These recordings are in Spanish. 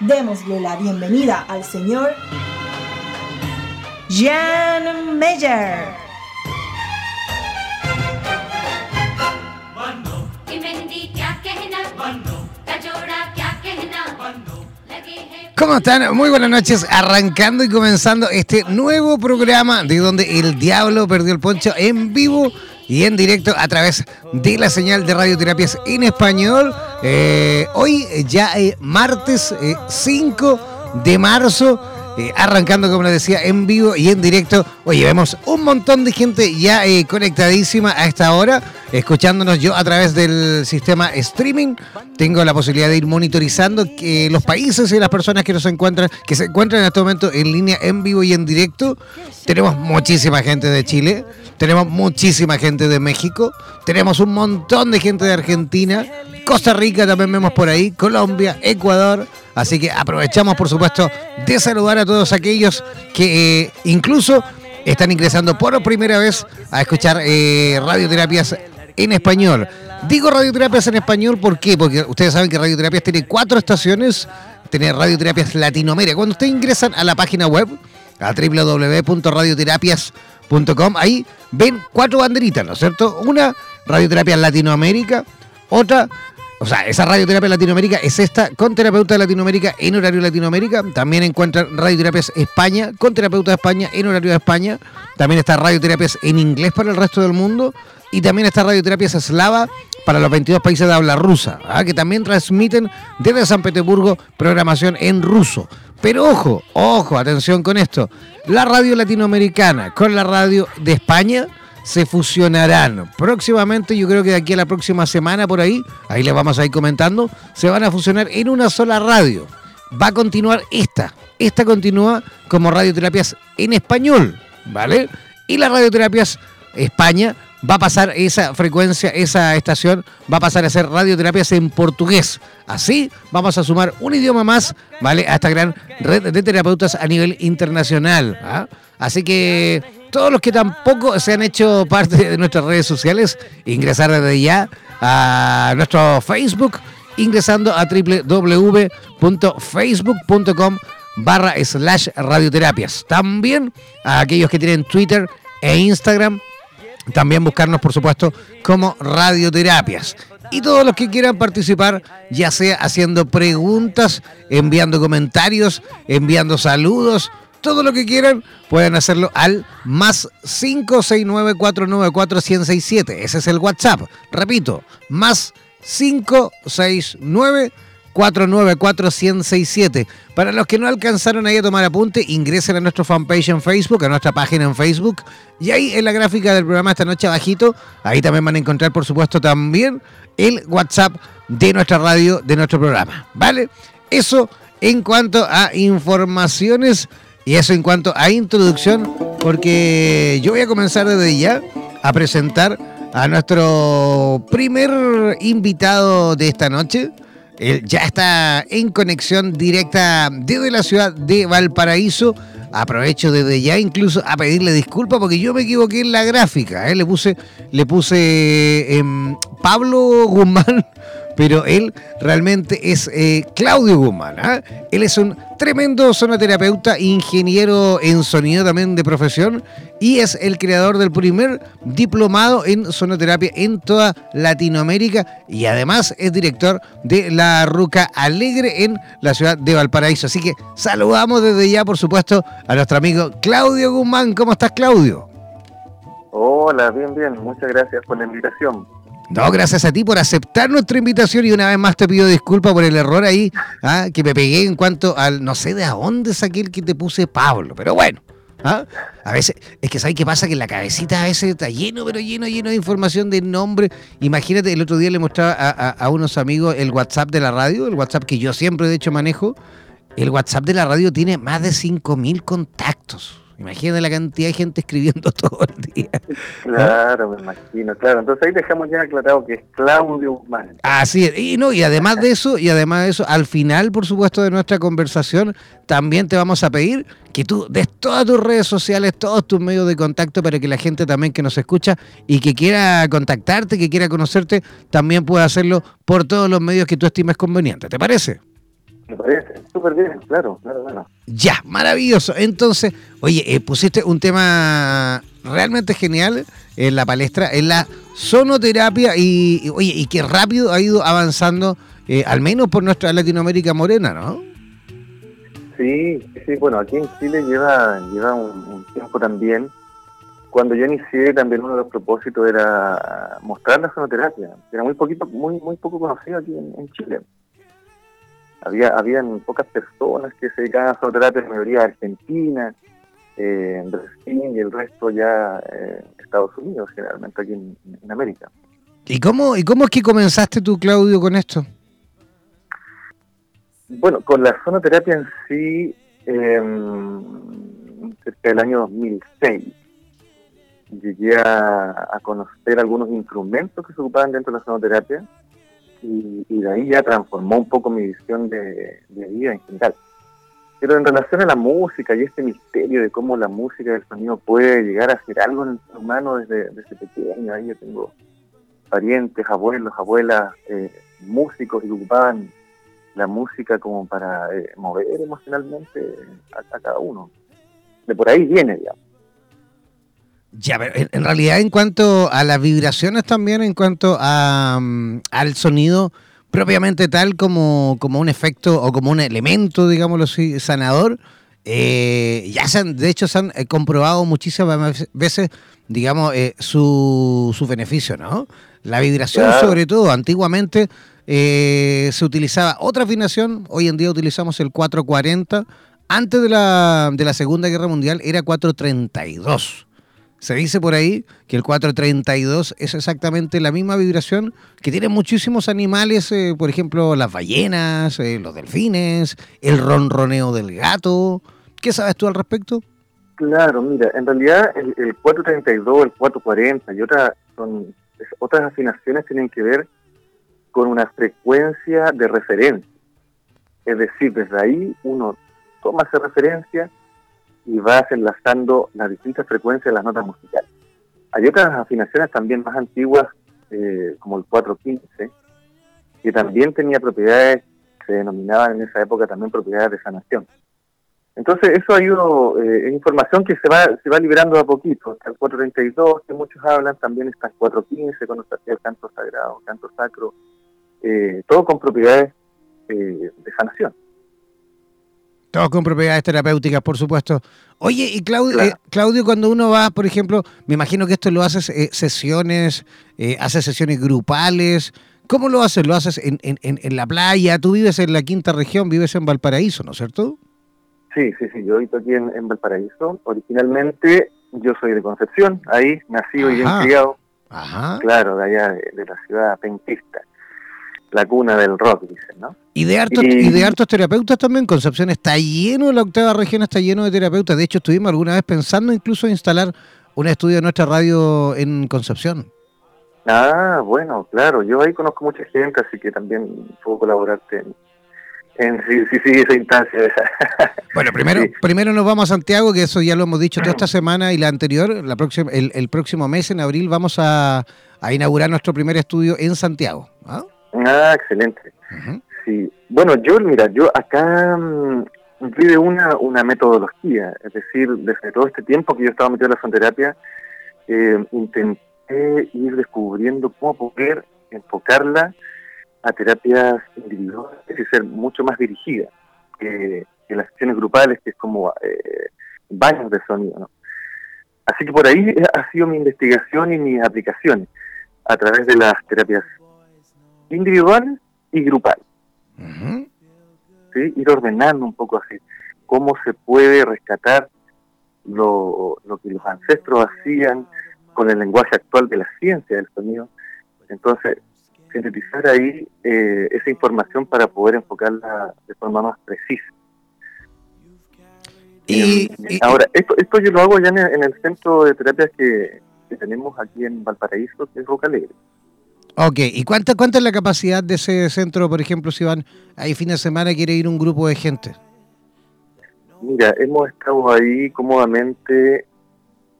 Démosle la bienvenida al señor Jan Meyer. ¿Cómo están? Muy buenas noches, arrancando y comenzando este nuevo programa de donde el diablo perdió el poncho en vivo y en directo a través de la señal de radioterapias en español. Eh, hoy ya es martes 5 eh, de marzo. Eh, arrancando, como les decía, en vivo y en directo. Oye, vemos un montón de gente ya conectadísima a esta hora, escuchándonos yo a través del sistema streaming. Tengo la posibilidad de ir monitorizando que los países y las personas que nos encuentran, que se encuentran en este momento en línea en vivo y en directo. Tenemos muchísima gente de Chile, tenemos muchísima gente de México, tenemos un montón de gente de Argentina, Costa Rica también vemos por ahí, Colombia, Ecuador. Así que aprovechamos, por supuesto, de saludar a todos aquellos que eh, incluso están ingresando por primera vez a escuchar eh, radioterapias en español. Digo radioterapias en español, ¿por qué? Porque ustedes saben que radioterapias tiene cuatro estaciones, tiene radioterapias Latinoamérica. Cuando ustedes ingresan a la página web, a www.radioterapias.com, Ahí ven cuatro banderitas, ¿no es cierto? Una, Radioterapia Latinoamérica. Otra, o sea, esa radioterapia Latinoamérica es esta con terapeuta de Latinoamérica en horario Latinoamérica. También encuentran radioterapias España con terapeuta de España en horario de España. También está radioterapias en inglés para el resto del mundo. Y también está radioterapias eslava para los 22 países de habla rusa, ¿ah? que también transmiten desde San Petersburgo programación en ruso. Pero ojo, ojo, atención con esto. La radio latinoamericana con la radio de España se fusionarán. Próximamente, yo creo que de aquí a la próxima semana por ahí, ahí les vamos a ir comentando, se van a fusionar en una sola radio. Va a continuar esta. Esta continúa como radioterapias en español, ¿vale? Y las radioterapias España va a pasar esa frecuencia, esa estación, va a pasar a ser radioterapias en portugués. Así vamos a sumar un idioma más, ¿vale? A esta gran red de terapeutas a nivel internacional. ¿ah? Así que todos los que tampoco se han hecho parte de nuestras redes sociales, ingresar desde ya a nuestro Facebook, ingresando a www.facebook.com barra slash radioterapias. También a aquellos que tienen Twitter e Instagram, también buscarnos, por supuesto, como radioterapias. Y todos los que quieran participar, ya sea haciendo preguntas, enviando comentarios, enviando saludos, todo lo que quieran, pueden hacerlo al más 569-494-1067. Ese es el WhatsApp. Repito, más 569 494-167. Para los que no alcanzaron ahí a tomar apunte, ingresen a nuestro fanpage en Facebook, a nuestra página en Facebook. Y ahí en la gráfica del programa esta noche abajito, ahí también van a encontrar, por supuesto, también el WhatsApp de nuestra radio, de nuestro programa. ¿Vale? Eso en cuanto a informaciones y eso en cuanto a introducción, porque yo voy a comenzar desde ya a presentar a nuestro primer invitado de esta noche Él ya está en conexión directa desde la ciudad de Valparaíso. Aprovecho desde ya incluso a pedirle disculpas porque yo me equivoqué en la gráfica. ¿eh? Le puse, le puse em, Pablo Guzmán pero él realmente es eh, Claudio Guzmán. ¿ah? Él es un tremendo sonoterapeuta, ingeniero en sonido también de profesión y es el creador del primer diplomado en sonoterapia en toda Latinoamérica y además es director de la Ruca Alegre en la ciudad de Valparaíso. Así que saludamos desde ya, por supuesto, a nuestro amigo Claudio Guzmán. ¿Cómo estás, Claudio? Hola, bien, bien. Muchas gracias por la invitación. No, gracias a ti por aceptar nuestra invitación y una vez más te pido disculpas por el error ahí, ¿ah? que me pegué en cuanto al, no sé de a dónde saqué el que te puse Pablo, pero bueno. ¿ah? A veces, es que ¿sabes qué pasa? Que la cabecita a veces está lleno, pero lleno, lleno de información de nombre. Imagínate, el otro día le mostraba a, a unos amigos el WhatsApp de la radio, el WhatsApp que yo siempre de hecho manejo. El WhatsApp de la radio tiene más de 5.000 contactos. Imagínate la cantidad de gente escribiendo todo el día. Claro, me imagino, claro. Entonces ahí dejamos ya aclarado que es Claudio Guzmán. Así es. Y no, y además de eso, y además de eso, al final, por supuesto, de nuestra conversación, también te vamos a pedir que tú des todas tus redes sociales, todos tus medios de contacto para que la gente también que nos escucha y que quiera contactarte, que quiera conocerte, también pueda hacerlo por todos los medios que tú estimes convenientes. ¿Te parece? Me parece, súper bien, claro, claro, claro. Ya, maravilloso. Entonces, oye, eh, pusiste un tema realmente genial en la palestra, en la sonoterapia y, oye, y qué rápido ha ido avanzando, eh, al menos por nuestra Latinoamérica morena, ¿no? Sí, sí, bueno, aquí en Chile lleva, lleva un, tiempo también. Cuando yo inicié, también uno de los propósitos era mostrar la sonoterapia. Era muy poquito, muy, muy poco conocido aquí en Chile había habían pocas personas que se dedicaban a sonoterapia, la mayoría argentina, eh, Brasil y el resto ya eh, Estados Unidos, generalmente aquí en, América. ¿Y cómo, ¿Y cómo es que comenzaste tú, Claudio, con esto? Bueno, con la sonoterapia en sí, eh, cerca del año 2006, llegué a, conocer algunos instrumentos que se ocupaban dentro de la sonoterapia y, de ahí ya transformó un poco mi visión de, vida en general. Pero en relación a la música y este misterio de cómo la música del sonido puede llegar a ser algo en el ser humano desde, desde pequeño, ahí yo tengo parientes, abuelos, abuelas, eh, músicos que ocupaban la música como para eh, mover emocionalmente a, a, cada uno. De por ahí viene, digamos. Ya, pero en realidad en cuanto a las vibraciones también, en cuanto a, mm, al sonido propiamente tal como, como un efecto o como un elemento, digámoslo así, sanador, eh, ya se han, de hecho se han eh, comprobado muchísimas veces, digamos, eh, su, su beneficio, ¿no? La vibración sobre todo, antiguamente se utilizaba otra afinación, hoy en día utilizamos el 440, antes de la, de la Segunda Guerra Mundial era 432. Se dice por ahí que el 432 es exactamente la misma vibración que tienen muchísimos animales, eh, por ejemplo, las ballenas, eh, los delfines, el ronroneo del gato. ¿Qué sabes tú al respecto? Claro, mira, en realidad el, 432, el 440 y otras son otras afinaciones tienen que ver con una frecuencia de referencia. Es decir, desde ahí uno toma esa referencia y vas enlazando las distintas frecuencias de las notas musicales. Hay otras afinaciones también más antiguas, eh, como el 415, que también tenía propiedades, se denominaban en esa época también propiedades de sanación. Entonces eso ido, eh, información que se va, se va liberando a poquito, hasta el 432, que muchos hablan, también está el 415, cuando se hacía el canto sagrado, canto sacro, eh, todo con propiedades eh, de sanación. Todos con propiedades terapéuticas, por supuesto. Oye, y Claudio, eh, Claudio, cuando uno va, por ejemplo, me imagino que esto lo haces eh, sesiones, eh, haces sesiones grupales. ¿Cómo lo haces? ¿Lo haces en, en, en, la playa? Tú vives en la quinta región, vives en Valparaíso, ¿no es cierto? Sí, sí, sí. Yo vivo aquí en, Valparaíso. Originalmente yo soy de Concepción, ahí nacido y bien criado. Ajá. Claro, de allá de, la ciudad pentista la cuna del rock, dicen, ¿no? Y de, hartos, y, de hartos terapeutas también, Concepción está lleno, la octava región está lleno de terapeutas. De hecho, estuvimos alguna vez pensando incluso en instalar un estudio de nuestra radio en Concepción. Ah, bueno, claro, yo ahí conozco mucha gente, así que también puedo colaborarte en, en sí, sí, sí, esa instancia. Bueno, primero, primero nos vamos a Santiago, que eso ya lo hemos dicho toda esta semana y la anterior, la próxima, el, el próximo mes, en abril, vamos a, a, inaugurar nuestro primer estudio en Santiago. Ah, ah excelente. Sí, bueno, yo, mira, yo acá mmm, vive una, una metodología, es decir, desde todo este tiempo que yo estaba metido en la fonterapia, eh, intenté ir descubriendo cómo poder enfocarla a terapias individuales y ser mucho más dirigida que, las sesiones grupales, que es como eh, baños de sonido. ¿no? Así que por ahí ha sido mi investigación y mis aplicaciones a través de las terapias individuales y grupales. ¿Sí? Ir ordenando un poco así, cómo se puede rescatar lo, lo que los ancestros hacían con el lenguaje actual de la ciencia del sonido. Entonces, sintetizar ahí eh, esa información para poder enfocarla de forma más precisa. Y, em, ahora, esto, esto yo lo hago ya en el, centro de terapias que, tenemos aquí en Valparaíso, que es Roca Alegre. Ok, ¿y cuánta, cuánta es la capacidad de ese centro, por ejemplo, si van ahí fin de semana quiere ir un grupo de gente? Mira, hemos estado ahí cómodamente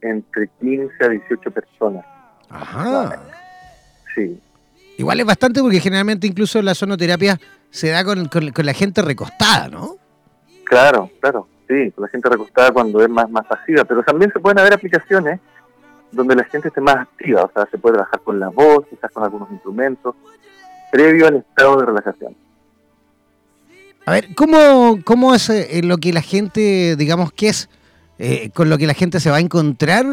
entre 15 a 18 personas. Ajá. Sí. Igual es bastante porque generalmente incluso la sonoterapia se da con, la gente recostada, ¿no? Claro, claro, sí, con la gente recostada cuando es más, más pasiva, pero también se pueden haber aplicaciones donde la gente esté más activa, o sea, se puede trabajar con la voz, quizás con algunos instrumentos, previo al estado de relajación. A ver, ¿cómo, cómo es eh, lo que la gente, digamos, qué es eh, con lo que la gente se va a encontrar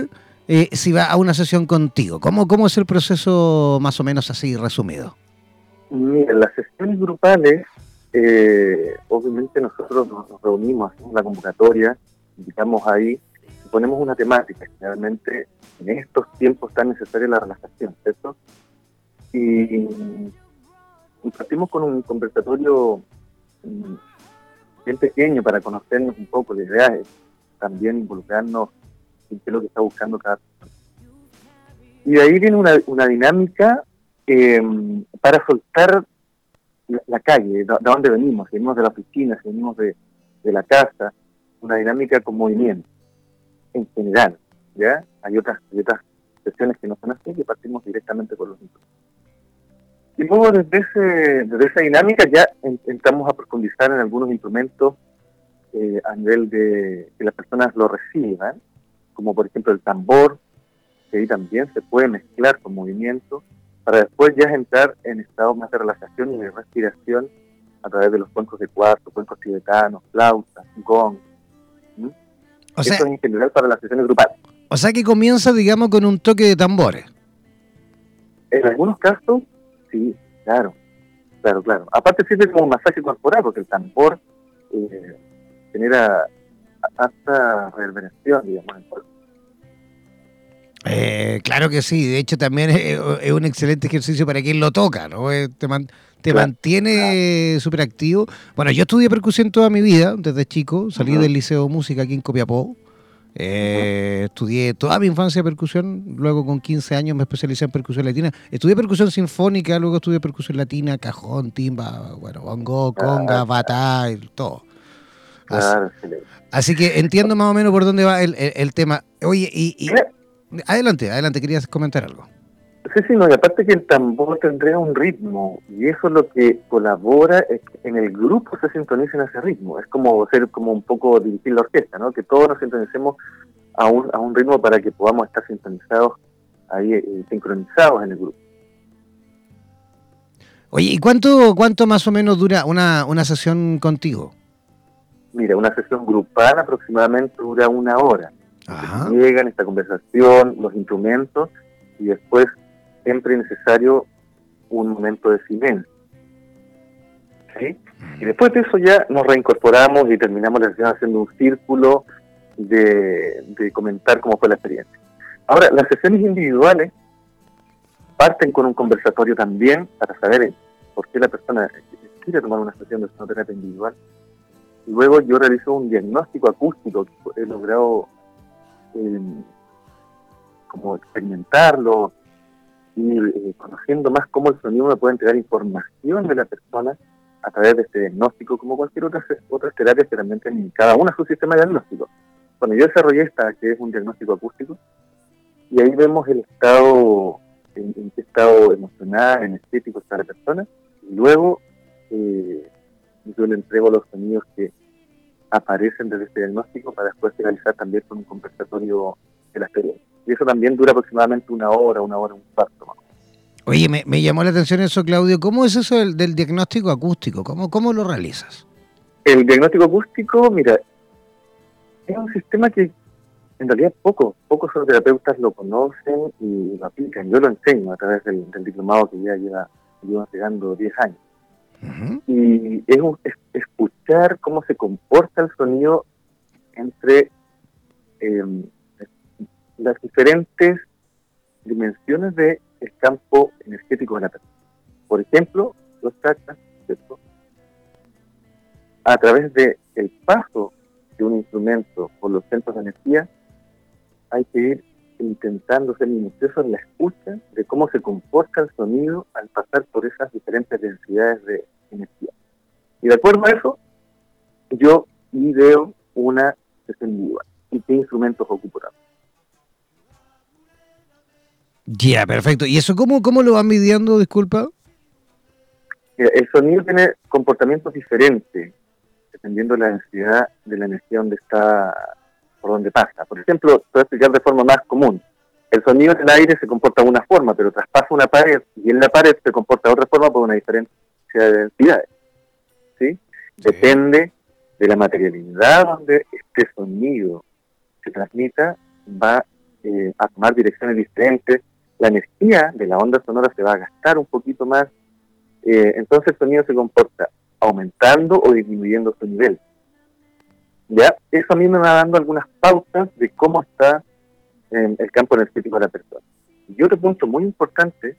eh, si va a una sesión contigo? ¿Cómo, ¿Cómo es el proceso más o menos así resumido? Mira, las sesiones grupales, eh, obviamente nosotros nos, reunimos, hacemos la convocatoria, invitamos ahí, ponemos una temática, generalmente en estos tiempos tan necesaria la relajación, ¿cierto? Y, partimos con un conversatorio mm, bien pequeño para conocernos un poco, la idea también involucrarnos qué es lo que está buscando cada persona. Y de ahí viene una, una dinámica eh, para soltar la, calle, de, dónde venimos, venimos de la oficina, venimos de, de la casa, una dinámica con movimiento, en general, ¿ya? Hay otras, hay otras sesiones que no son así, que partimos directamente con los niños. Y luego desde, ese, desde esa dinámica ya entramos a profundizar en algunos instrumentos eh, a nivel de que las personas lo reciban, como por ejemplo el tambor, que ahí también se puede mezclar con movimiento, para después ya entrar en estados más de relajación y de respiración a través de los cuencos de cuarto, cuencos tibetanos, flautas, gong. O sea, Eso en general para las sesiones grupales. O sea que comienza, digamos, con un toque de tambores. En algunos casos, sí, claro, claro, claro. Aparte sirve como un masaje corporal, porque el tambor eh, genera hasta reverberación, digamos, eh, claro que sí, de hecho también es, un excelente ejercicio para quien lo toca, ¿no? Eh, te, te mantiene súper activo. Bueno, yo estudié percusión toda mi vida, desde chico, salí del Liceo de Música aquí en Copiapó. Eh, estudié toda mi infancia percusión, luego con 15 años me especialicé en percusión latina. Estudié percusión sinfónica, luego estudié percusión latina, cajón, timba, bueno, bongo, conga, batá, todo. Así, que entiendo más o menos por dónde va el, tema. Oye, y, adelante, adelante, querías comentar algo. Sí, sí, no, y aparte que el tambor tendría un ritmo, y eso es lo que colabora es que en el grupo se sintoniza en ese ritmo. Es como ser como un poco dirigir la orquesta, ¿no? Que todos nos sintonicemos a un, a un ritmo para que podamos estar sintonizados ahí, eh, sincronizados en el grupo. Oye, ¿y cuánto, cuánto más o menos dura una, una sesión contigo? Mira, una sesión grupal aproximadamente dura una hora. Llegan esta conversación, los instrumentos y después siempre es necesario un momento de silencio. ¿Sí? Y después de eso ya nos reincorporamos y terminamos la sesión haciendo un círculo de, de comentar cómo fue la experiencia. Ahora, las sesiones individuales parten con un conversatorio también para saber por qué la persona quiere tomar una sesión de sonoterapia individual Luego yo realizo un diagnóstico acústico que he logrado eh, como experimentarlo ir eh, conociendo más cómo el sonido me puede entregar información de la persona a través de este diagnóstico, como cualquier otra otras terapias que también tienen cada una su sistema diagnóstico. Cuando yo desarrollé esta, que es un diagnóstico acústico, y ahí vemos el estado, en, qué estado emocional, energético está la persona, y luego eh, yo le entrego los sonidos que aparecen desde este diagnóstico para después realizar también con un conversatorio de la experiencia. Y eso también dura aproximadamente una hora, una hora, un cuarto más. Oye, me, llamó la atención eso, Claudio. ¿Cómo es eso del, diagnóstico acústico? ¿Cómo, ¿Cómo lo realizas? El diagnóstico acústico, mira, es un sistema que en realidad pocos, pocos terapeutas lo conocen y lo aplican. Yo lo enseño a través del, diplomado que ya lleva, lleva llegando 10 años. Y es, escuchar cómo se comporta el sonido entre em, las diferentes dimensiones del campo energético de la persona. Por ejemplo, los chakras, a través del el paso de un instrumento por los centros de energía, hay que ir intentando ser minucioso en la escucha de cómo se comporta el sonido al pasar por esas diferentes densidades de energía. Y de acuerdo a eso, yo ideo una sesión y qué instrumentos ocupo Ya, perfecto. ¿Y eso cómo, cómo lo van midiendo, disculpa? El sonido tiene comportamientos diferentes dependiendo de la densidad de la energía donde está, por donde pasa. Por ejemplo, voy a explicar de forma más común. El sonido en el aire se comporta de una forma, pero traspasa una pared y en la pared se comporta de otra forma por una diferencia de densidades. ¿sí? Depende de la materialidad donde este sonido se transmita, va eh, a tomar direcciones diferentes, la energía de la onda sonora se va a gastar un poquito más, eh, entonces el sonido se comporta aumentando o disminuyendo su nivel. ¿Ya? Eso a mí me va dando algunas pautas de cómo está el campo energético de la persona. Y otro punto muy importante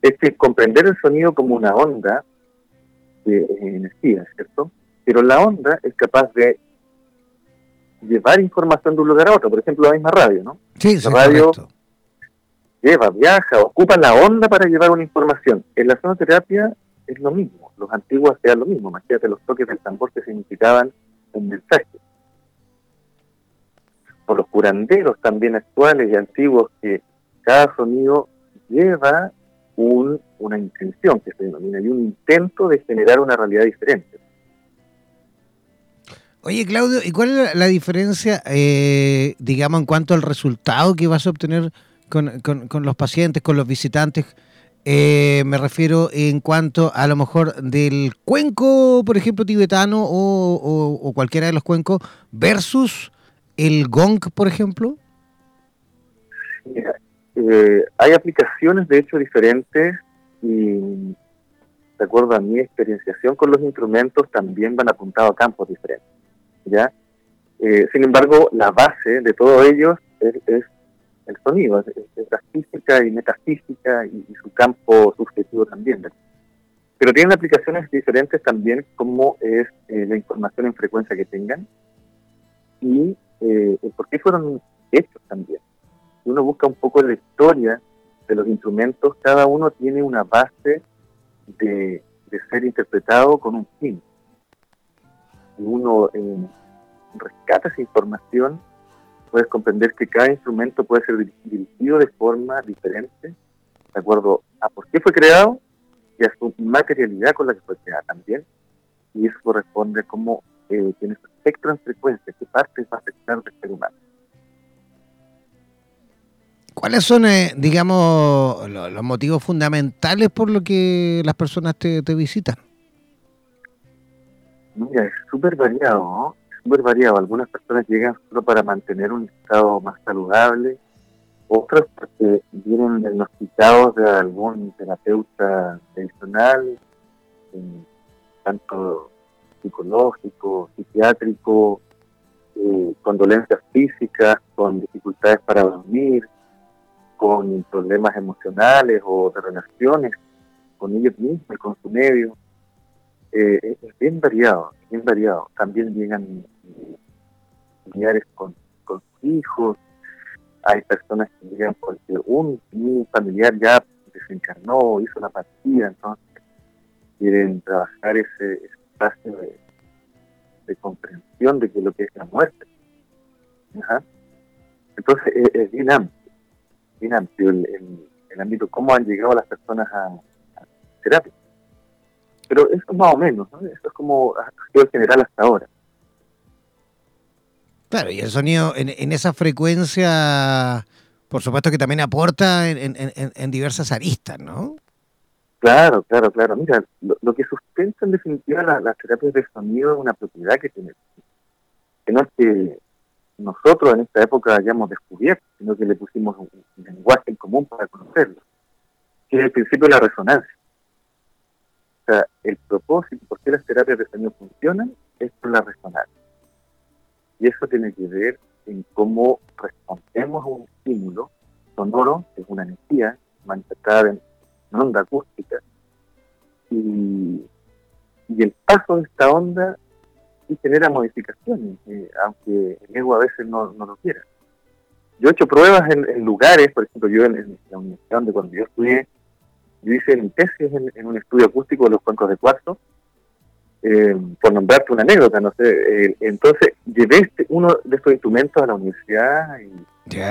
es que comprender el sonido como una onda de energía, ¿cierto? Pero la onda es capaz de llevar información de un lugar a otro, por ejemplo la misma radio, ¿no? Sí, la radio lleva, viaja, ocupa la onda para llevar una información. En la sonoterapia es lo mismo, los antiguos hacían lo mismo, imagínate los toques del tambor que significaban un mensaje. O los curanderos también actuales y antiguos que cada sonido lleva un, una intención que se denomina y un intento de generar una realidad diferente. Oye, Claudio, ¿y cuál es la, diferencia, eh, digamos, en cuanto al resultado que vas a obtener con, los pacientes, con los visitantes? Eh, me refiero en cuanto a lo mejor del cuenco, por ejemplo, tibetano o, cualquiera de los cuencos versus el gong, por ejemplo. Eh, hay aplicaciones de hecho diferentes y de acuerdo a mi experienciación con los instrumentos también van apuntados a campos diferentes. ¿ya? Eh, sin embargo, la base de todos ellos es, el sonido, es, la física y metafísica y, su campo subjetivo también. Pero tienen aplicaciones diferentes también como es eh, la información en frecuencia que tengan y eh, por qué fueron hechos también. Si uno busca un poco la historia de los instrumentos, cada uno tiene una base de, ser interpretado con un fin. Y uno eh, rescata esa información, puedes comprender que cada instrumento puede ser dirigido de forma diferente, de acuerdo a por qué fue creado y a su materialidad con la que fue creada también. Y eso corresponde a cómo eh, tiene su espectro en frecuencia, qué parte va a afectar del ser humano. ¿Cuáles son, eh, digamos, los, motivos fundamentales por los que las personas te, visitan? Mira, es súper variado, ¿no? Súper variado. Algunas personas llegan solo para mantener un estado más saludable, otras porque vienen diagnosticados de algún terapeuta tradicional, eh, tanto psicológico, psiquiátrico, eh, con dolencias físicas, con dificultades para dormir, con problemas emocionales o de relaciones con ellos mismos y con su medio. Eh, es bien variado, bien variado. También llegan familiares con, sus hijos. hay personas que llegan porque un, familiar ya desencarnó, hizo la partida, entonces quieren trabajar ese, espacio de, comprensión de que lo que es la muerte. Entonces es, es, bien amplio, el, ámbito, cómo han llegado las personas a, a terapia. Pero eso es más o menos, ¿no? eso es como ha sido general hasta ahora. Claro, y el sonido en, esa frecuencia, por supuesto que también aporta en, diversas aristas, ¿no? Claro, claro, claro. Mira, lo, que sustenta en definitiva las terapias de sonido es una propiedad que tiene. Que no es que nosotros en esta época hayamos descubierto, sino que le pusimos un, lenguaje en común para conocerlo, que es el principio de la resonancia. O sea, el propósito, por qué las terapias de sonido funcionan, es por la resonancia. Y eso tiene que ver en cómo respondemos a un estímulo sonoro, que es una energía manifestada en onda acústica, y, el paso de esta onda sí genera modificaciones, eh, aunque el ego a veces no, lo quiera. Yo he hecho pruebas en, lugares, por ejemplo, yo en, la universidad donde cuando yo estudié, yo hice mi tesis en, un estudio acústico de los cuencos de cuarzo, eh, por nombrarte una anécdota, no sé. Eh, entonces, llevé este, uno de estos instrumentos a la universidad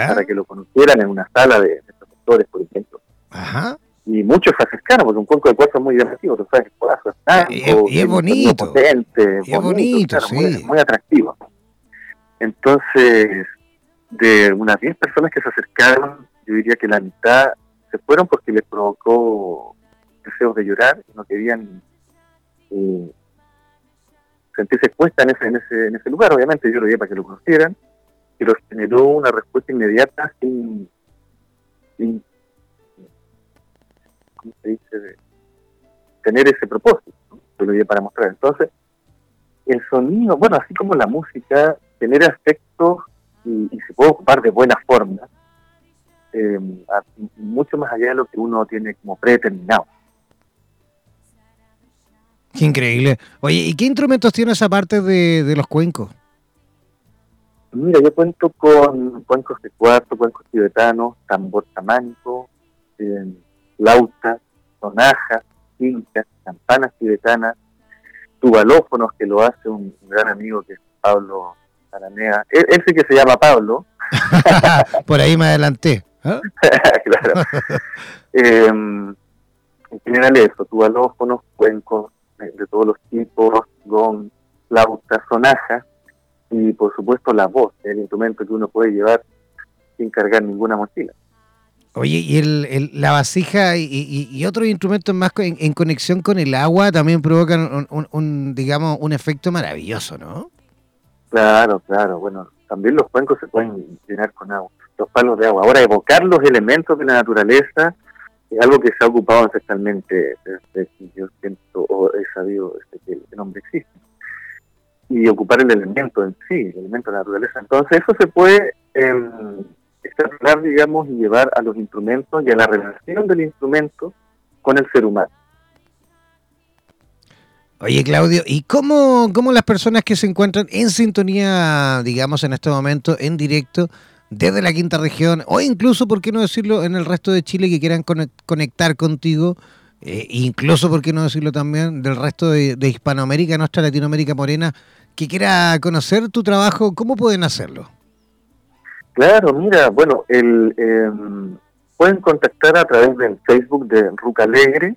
para que lo conocieran en una sala de, profesores, por ejemplo. Y muchos se acercaron, porque un cuenco de cuarzo es muy llamativo, tú sabes, y, es bonito. Potente, es bonito, sí. muy, atractivo. Entonces, de unas 10 personas que se acercaron, yo diría que la mitad se fueron porque les provocó deseos de llorar y no querían eh, sentirse expuesta en ese, en ese, en ese lugar, obviamente, yo lo dije para que lo conocieran, pero generó una respuesta inmediata sin, tener ese propósito, yo lo dije para mostrar. Entonces, el sonido, bueno, así como la música, tener aspectos y, se puede ocupar de buena forma, eh, mucho más allá de lo que uno tiene como predeterminado. Qué increíble. Oye, ¿y qué instrumentos tienes aparte de, de los cuencos? Mira, yo cuento con cuencos de cuarto, cuencos tibetanos, tambor tamánico, eh, lauta, sonajas, cinchas, campanas tibetanas, tubalófonos, que lo hace un gran amigo que es Pablo Aranea. Él, sí que se llama Pablo. Por ahí me adelanté. ¿ah? claro. eh, en general eso, tubalófonos, cuencos, de todos los tipos, con flauta, sonaja y por supuesto la voz, el instrumento que uno puede llevar sin cargar ninguna mochila. Oye, y el, la vasija y, y, otros instrumentos más en, conexión con el agua también provocan un, digamos, un efecto maravilloso, ¿no? Claro, claro. Bueno, también los cuencos se pueden llenar con agua, los palos de agua. Ahora, evocar los elementos de la naturaleza algo que se ha ocupado ancestralmente desde que yo siento o he sabido que el nombre existe. Y ocupar el elemento en sí, el elemento de la naturaleza. Entonces eso se puede eh, extrapolar, digamos, y llevar a los instrumentos y a la relación del instrumento con el ser humano. Oye, Claudio, ¿y cómo, cómo las personas que se encuentran en sintonía, digamos, en este momento, en directo, desde la quinta región o incluso, por qué no decirlo, en el resto de Chile que quieran conectar contigo, eh, incluso, por qué no decirlo también, del resto de, Hispanoamérica, nuestra Latinoamérica morena, que quiera conocer tu trabajo, ¿cómo pueden hacerlo? Claro, mira, bueno, el, em, pueden contactar a través del Facebook de Ruca Alegre,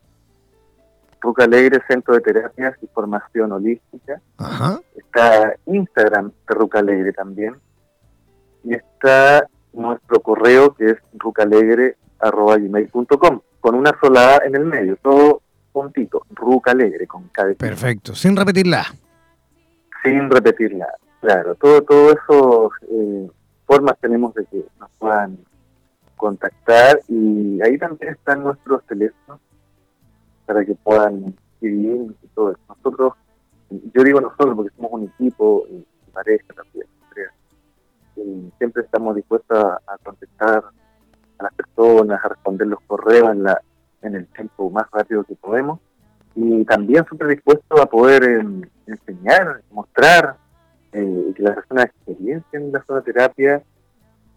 Ruca Alegre Centro de Terapias y Formación Holística. Está Instagram de Ruca Alegre también, y está nuestro correo que es rucalegre.com con una sola A en el medio, todo puntito, rucalegre con cada Perfecto, sin repetirla. Sin repetirla, claro, todo, todo eso eh, formas tenemos de que nos puedan contactar y ahí también están nuestros teléfonos para que puedan escribir y todo eso. Nosotros, yo digo nosotros porque somos un equipo y pareja también siempre estamos dispuestos a, contestar a las personas, a responder los correos en, la, en el tiempo más rápido que podemos y también siempre dispuestos a poder em, enseñar, mostrar eh, que las personas experiencien la terapia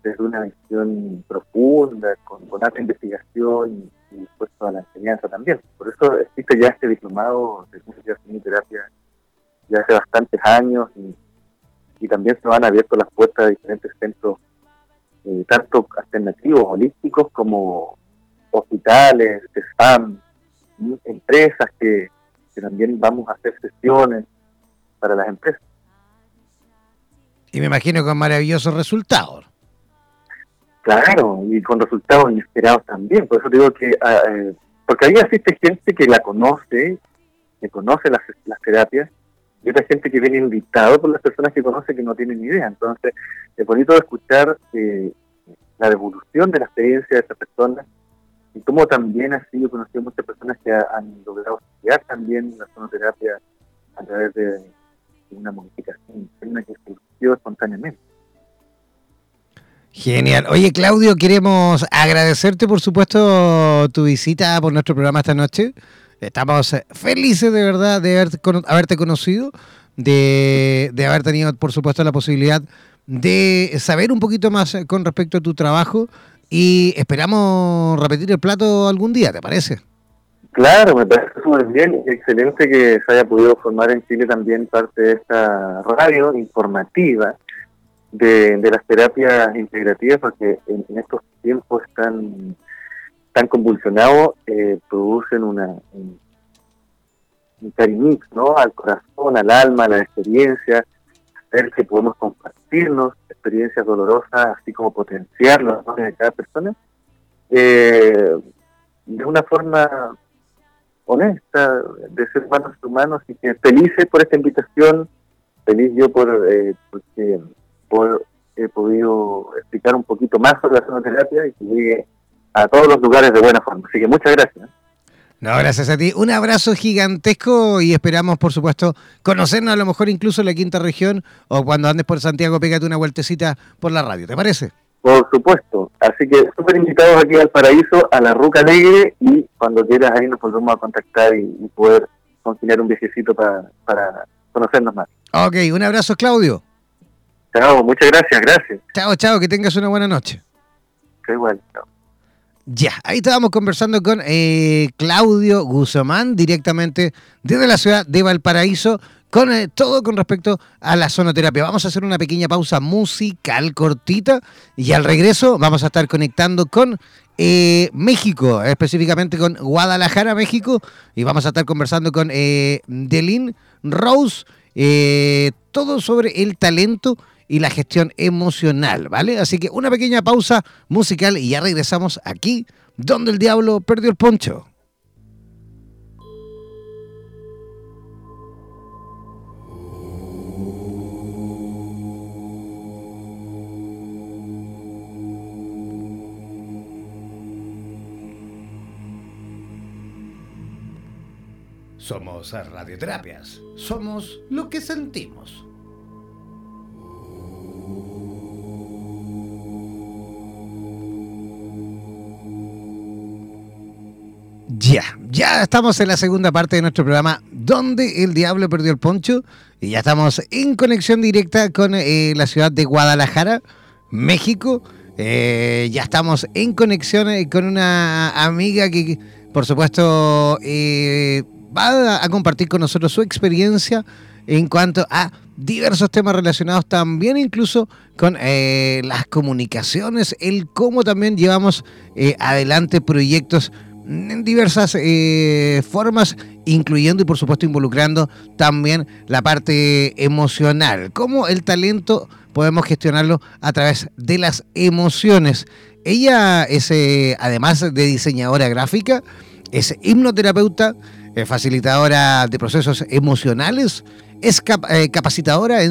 desde una visión profunda, con, con alta investigación y, puesto a la enseñanza también. Por eso existe ya este diplomado de terapia ya hace bastantes años y, también se van abierto las puertas de diferentes centros, eh, tanto alternativos, holísticos, como hospitales, SPAM, empresas que, que también vamos a hacer sesiones para las empresas. Y me imagino con maravillosos resultados. Claro, y con resultados inesperados también. Por eso digo que, ah, eh, porque ahí existe gente que la conoce, que conoce las, las terapias, y otra gente que viene invitado por las personas que conoce que no tienen idea. Entonces, es bonito escuchar eh, la devolución de la experiencia de esas personas y cómo también ha sido conocido muchas personas que han logrado estudiar también la sonoterapia a través de, una modificación interna que surgió espontáneamente. Genial. Oye, Claudio, queremos agradecerte, por supuesto, tu visita por nuestro programa esta noche. Estamos felices de verdad de haberte conocido, de, de haber tenido, por supuesto, la posibilidad de saber un poquito más con respecto a tu trabajo y esperamos repetir el plato algún día, ¿te parece? Claro, me parece muy bien. Excelente que se haya podido formar en Chile también parte de esta radio informativa de, las terapias integrativas, porque en, estos tiempos tan, tan convulsionados eh, producen una, un, cariño ¿no? al corazón, al alma, a la experiencia, ver que podemos compartirnos experiencias dolorosas, así como potenciar los dones de cada persona, eh, de una forma honesta, de ser humanos humanos y que felices por esta invitación, feliz yo por eh, porque por, he podido explicar un poquito más sobre la sonoterapia y que llegue a todos los lugares de buena forma. Así que muchas gracias. No, gracias a ti. Un abrazo gigantesco y esperamos, por supuesto, conocernos a lo mejor incluso en la quinta región o cuando andes por Santiago, pégate una vueltecita por la radio. ¿Te parece? Por supuesto. Así que súper invitados aquí al paraíso, a la Ruca Alegre y cuando quieras ahí nos volvemos a contactar y, poder continuar un viajecito para, para conocernos más. Ok, un abrazo Claudio. Chao, muchas gracias, gracias. Chao, chao, que tengas una buena noche. Qué igual, chao. Ya, ahí estábamos conversando con eh, Claudio Guzmán, directamente desde la ciudad de Valparaíso, con eh, todo con respecto a la sonoterapia. Vamos a hacer una pequeña pausa musical cortita y al regreso vamos a estar conectando con eh, México, específicamente con Guadalajara, México, y vamos a estar conversando con eh, Delin Rose, todo sobre el talento y la gestión emocional, ¿vale? Así que una pequeña pausa musical y ya regresamos aquí, donde el diablo perdió el poncho. Somos radioterapias. Somos lo que sentimos. Ya, ya estamos en la segunda parte de nuestro programa donde el diablo perdió el poncho y ya estamos en conexión directa con eh, la ciudad de Guadalajara, México. Eh, ya estamos en conexión eh, con una amiga que, por supuesto, va a compartir con nosotros su experiencia en cuanto a diversos temas relacionados también incluso con las comunicaciones, el cómo también llevamos adelante proyectos en diversas eh, formas, incluyendo y por supuesto involucrando también la parte emocional. Cómo el talento podemos gestionarlo a través de las emociones. Ella es, eh, además de diseñadora gráfica, es hipnoterapeuta, facilitadora de procesos emocionales, es eh, capacitadora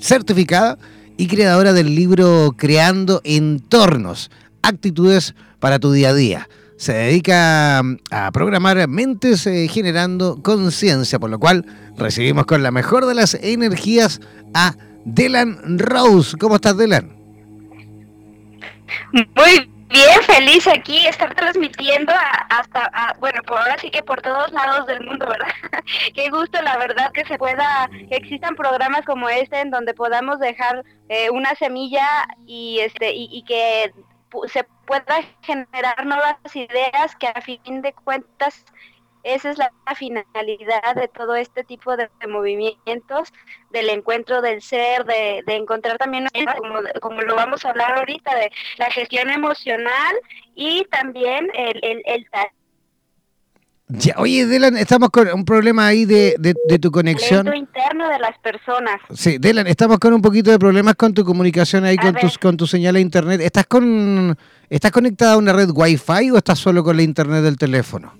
certificada y creadora del libro Creando Entornos, Actitudes para tu día a día se dedica mm, a programar mentes eh, generando conciencia, por lo cual recibimos con la mejor de las energías a Delan Rose. ¿Cómo estás, Delan? Muy bien, feliz aquí, estar transmitiendo hasta, bueno, por ahora sí que por todos lados del mundo, ¿verdad? Qué gusto, la verdad, que se pueda, que existan programas como este en donde podamos dejar eh, una semilla y, este, y que se pueda generar nuevas ideas que a fin de cuentas esa es la finalidad de todo este tipo de, movimientos, del encuentro del ser, de, encontrar también, como, como, lo vamos a hablar ahorita, de la gestión emocional y también el, el, el ya, oye, Delan, estamos con un problema ahí de, de, tu conexión. interno de las personas. Sí, Delan, estamos con un poquito de problemas con tu comunicación ahí, con, tus, con tu señal de internet. ¿Estás, con, ¿Estás conectada a una red Wi-Fi o estás solo con la internet del teléfono?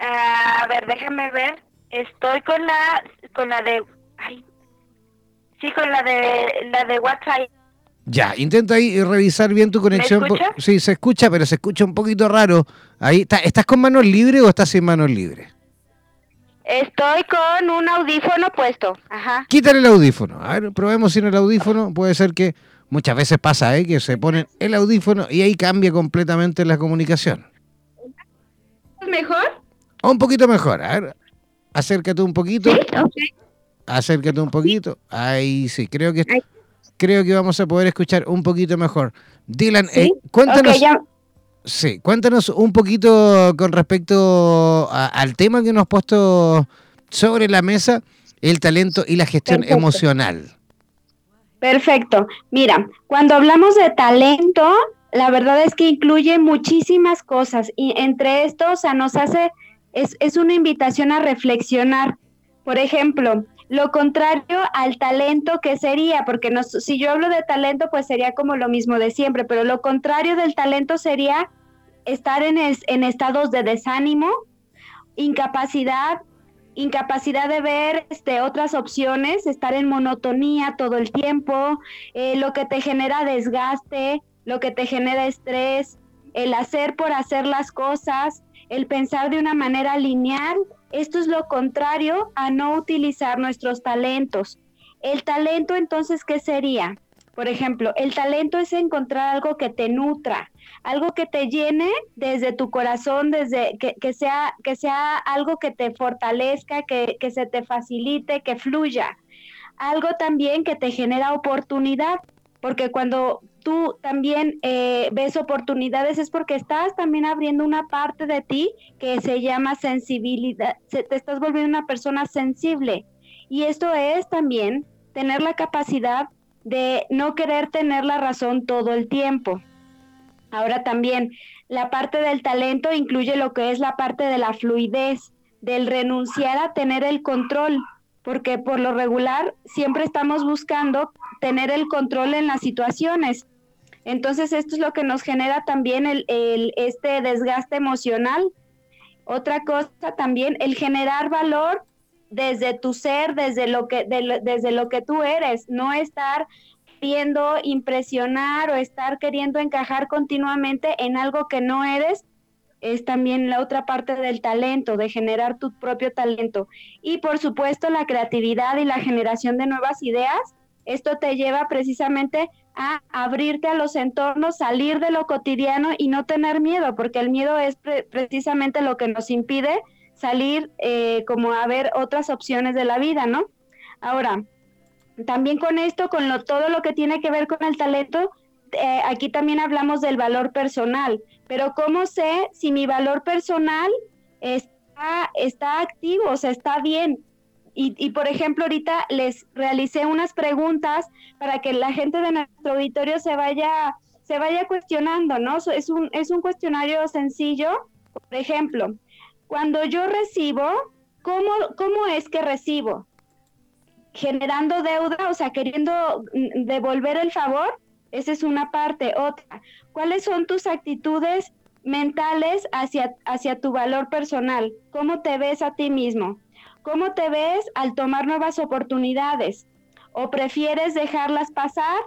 a ver, déjame ver. Estoy con la con la de ay, sí, con la de la de WhatsApp. Ya, intenta ahí revisar bien tu conexión. ¿Me Sí, se escucha, pero se escucha un poquito raro. Ahí ¿estás con manos libres o estás sin manos libres? Estoy con un audífono puesto. Ajá. Quítale el audífono. A ver, probemos sin el audífono. Puede ser que muchas veces pasa, ¿eh? Que se ponen el audífono y ahí cambia completamente la comunicación. ¿Mejor? Un poquito mejor. A ver, acércate un poquito. Acércate un poquito. Ahí sí, creo que creo que vamos a poder escuchar un poquito mejor. Dylan, eh, cuéntanos. Sí, cuéntanos un poquito con respecto al tema que nos has puesto sobre la mesa, el talento y la gestión emocional. Perfecto. Mira, cuando hablamos de talento, la verdad es que incluye muchísimas cosas y entre esto, o sea, nos hace es, una invitación a reflexionar. Por ejemplo, lo contrario al talento que sería, porque si yo hablo de talento, pues sería como lo mismo de siempre, pero lo contrario del talento sería estar en, en estados de desánimo, incapacidad, incapacidad de ver este, otras opciones, estar en monotonía todo el tiempo, eh, lo que te genera desgaste, lo que te genera estrés, el hacer por hacer las cosas, el pensar de una manera lineal. Esto es lo contrario a no utilizar nuestros talentos. El talento entonces, ¿qué sería? Por ejemplo, el talento es encontrar algo que te nutra, algo que te llene desde tu corazón, desde que, sea, que sea algo que te fortalezca, que, que se te facilite, que fluya. Algo también que te genera oportunidad, porque cuando tú también eh, ves oportunidades es porque estás también abriendo una parte de ti que se llama sensibilidad, te estás volviendo una persona sensible. Y esto es también tener la capacidad de no querer tener la razón todo el tiempo. Ahora también la parte del talento incluye lo que es la parte de la fluidez, del renunciar a tener el control, porque por lo regular siempre estamos buscando tener el control en las situaciones. Entonces esto es lo que nos genera también el, este desgaste emocional. Otra cosa también, el generar valor desde tu ser, desde lo que, desde lo que tú eres, no estar queriendo impresionar o estar queriendo encajar continuamente en algo que no eres, es también la otra parte del talento, de generar tu propio talento. Y por supuesto la creatividad y la generación de nuevas ideas esto te lleva precisamente a abrirte a los entornos, salir de lo cotidiano y no tener miedo, porque el miedo es precisamente lo que nos impide salir eh, como a ver otras opciones de la vida, ¿no? Ahora, también con esto, con lo, todo lo que tiene que ver con el talento, eh, aquí también hablamos del valor personal, pero ¿cómo sé si mi valor personal está, está activo, o sea, está bien? Y, por ejemplo, ahorita les realicé unas preguntas para que la gente de nuestro auditorio se vaya, se vaya cuestionando, ¿no? Es un, es un cuestionario sencillo. Por ejemplo, cuando yo recibo, ¿cómo, ¿cómo es que recibo? Generando deuda, o sea, queriendo devolver el favor, esa es una parte. Otra, ¿cuáles son tus actitudes mentales hacia, hacia tu valor personal? ¿Cómo te ves a ti mismo? ¿Cómo te ves al tomar nuevas oportunidades? ¿O prefieres dejarlas pasar?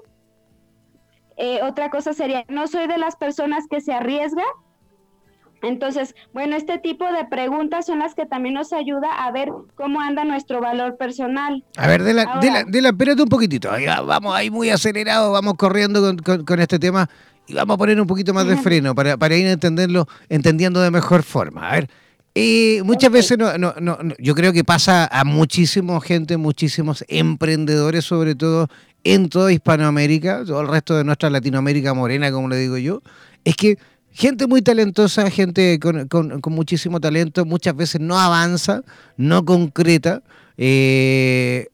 Eh, otra cosa sería, no soy de las personas que se arriesga. Entonces, bueno, este tipo de preguntas son las que también nos ayuda a ver cómo anda nuestro valor personal. A ver, de la, de la, espérate un poquitito. vamos ahí muy acelerado, vamos corriendo con, este tema y vamos a poner un poquito más de freno para, para ir entenderlo, entendiendo de mejor forma. A ver, y muchas veces no, no, no, yo creo que pasa a muchísima gente, muchísimos emprendedores, sobre todo en toda Hispanoamérica, todo el resto de nuestra Latinoamérica morena, como le digo yo, es que gente muy talentosa, gente con, muchísimo talento, muchas veces no avanza, no concreta, eh,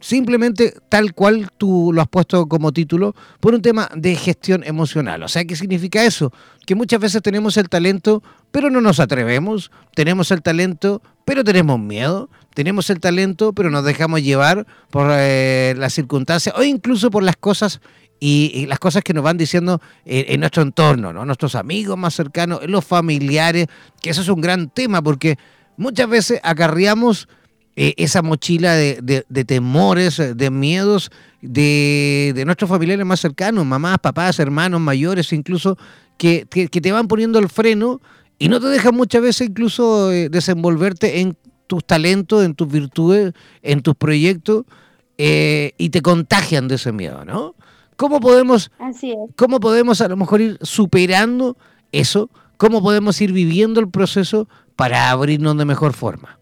simplemente tal cual tú lo has puesto como título, por un tema de gestión emocional. O sea, ¿qué significa eso? Que muchas veces tenemos el talento, pero no nos atrevemos, tenemos el talento, pero tenemos miedo, tenemos el talento, pero nos dejamos llevar por eh, las circunstancias o incluso por las cosas y, las cosas que nos van diciendo en, nuestro entorno, ¿no? nuestros amigos más cercanos, los familiares, que eso es un gran tema porque muchas veces acarreamos eh, esa mochila de, temores, de miedos de, nuestros familiares más cercanos, mamás, papás, hermanos mayores, incluso, que, te van poniendo el freno y no te dejan muchas veces incluso eh, desenvolverte en tus talentos, en tus virtudes, en tus proyectos eh, y te contagian de ese miedo, ¿no? ¿Cómo podemos, ¿Cómo podemos a lo mejor ir superando eso? ¿Cómo podemos ir viviendo el proceso para abrirnos de mejor forma?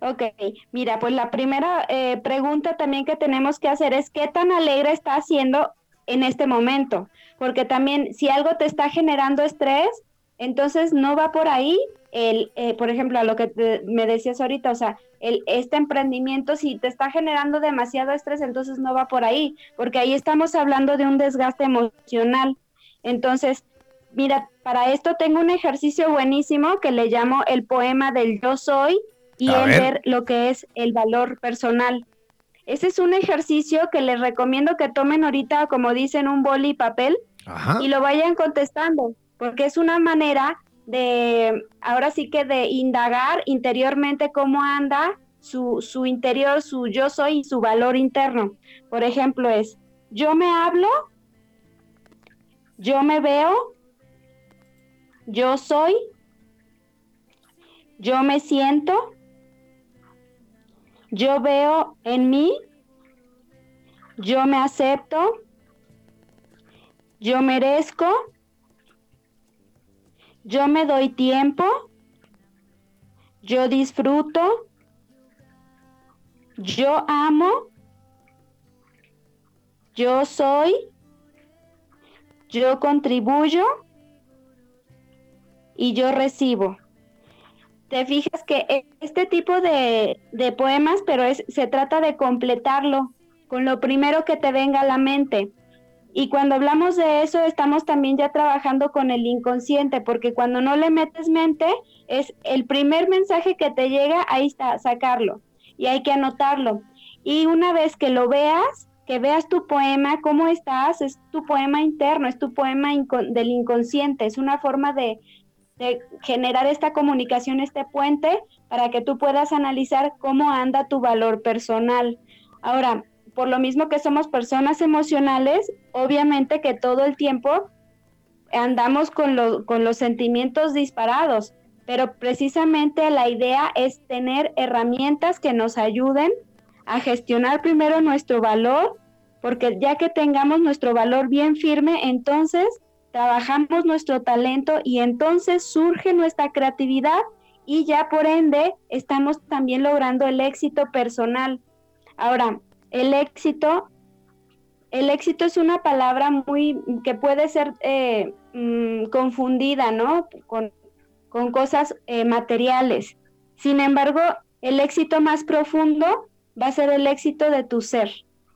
Ok, mira, pues la primera eh, pregunta también que tenemos que hacer es qué tan alegre está haciendo en este momento, porque también si algo te está generando estrés, entonces no va por ahí el, eh, por ejemplo, a lo que me decías ahorita, o sea, el, este emprendimiento, si te está generando demasiado estrés, entonces no va por ahí, porque ahí estamos hablando de un desgaste emocional. Entonces, mira, para esto tengo un ejercicio buenísimo que le llamo el poema del yo soy y el ver. lo que es el valor personal. Ese es un ejercicio que les recomiendo que tomen ahorita, como dicen, un boli y papel y lo vayan contestando, porque es una manera de, ahora sí que de indagar interiormente cómo anda su, su interior, su yo soy y su valor interno. Por ejemplo, es, yo me hablo, yo me veo, yo soy, yo me siento, yo veo en mí, yo me acepto, yo merezco, yo me doy tiempo, yo disfruto, yo amo, yo soy, yo contribuyo. Y yo recibo. Te fijas que e, este tipo de, poemas, pero es, se trata de completarlo con lo primero que te venga a la mente. Y cuando hablamos de eso, estamos también ya trabajando con el inconsciente, porque cuando no le metes mente, es el primer mensaje que te llega, ahí está, sacarlo. Y hay que anotarlo. Y una vez que lo veas, que veas tu poema, cómo estás, es tu poema interno, es tu poema del inconsciente, es una forma de, de generar esta comunicación, este puente, para que tú puedas analizar cómo anda tu valor personal. Ahora, por lo mismo que somos personas emocionales, obviamente que todo el tiempo andamos con, los sentimientos disparados, pero precisamente la idea es tener herramientas que nos ayuden a gestionar primero nuestro valor, porque ya que tengamos nuestro valor bien firme, entonces trabajamos nuestro talento y entonces surge nuestra creatividad y ya por ende estamos también logrando el éxito personal. Ahora, el éxito, el éxito es una palabra muy que puede ser eh, mm, confundida, ¿no? Con, cosas eh, materiales. Sin embargo, el éxito más profundo va a ser el éxito de tu ser,